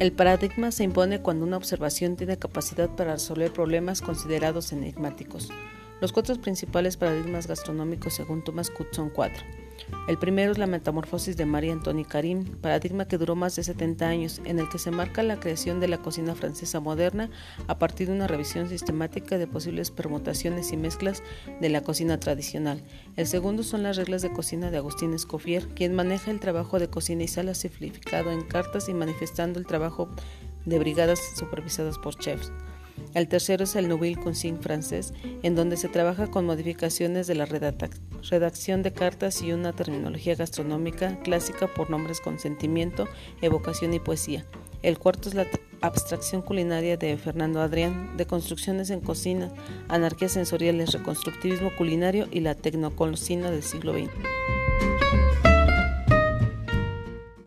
El paradigma se impone cuando una observación tiene capacidad para resolver problemas considerados enigmáticos. Los cuatro principales paradigmas gastronómicos según Thomas Cook son cuatro. El primero es la metamorfosis de María Antoni Karim, paradigma que duró más de 70 años, en el que se marca la creación de la cocina francesa moderna a partir de una revisión sistemática de posibles permutaciones y mezclas de la cocina tradicional. El segundo son las reglas de cocina de Agustín Escoffier, quien maneja el trabajo de cocina y sala simplificado en cartas y manifestando el trabajo de brigadas supervisadas por chefs. El tercero es el Nouvelle Cuisine francés, en donde se trabaja con modificaciones de la redacción de cartas y una terminología gastronómica clásica por nombres con sentimiento, evocación y poesía. El cuarto es la abstracción culinaria de Fernando Adrián, de construcciones en cocina, anarquías sensoriales, reconstructivismo culinario y la tecnococina del siglo XX.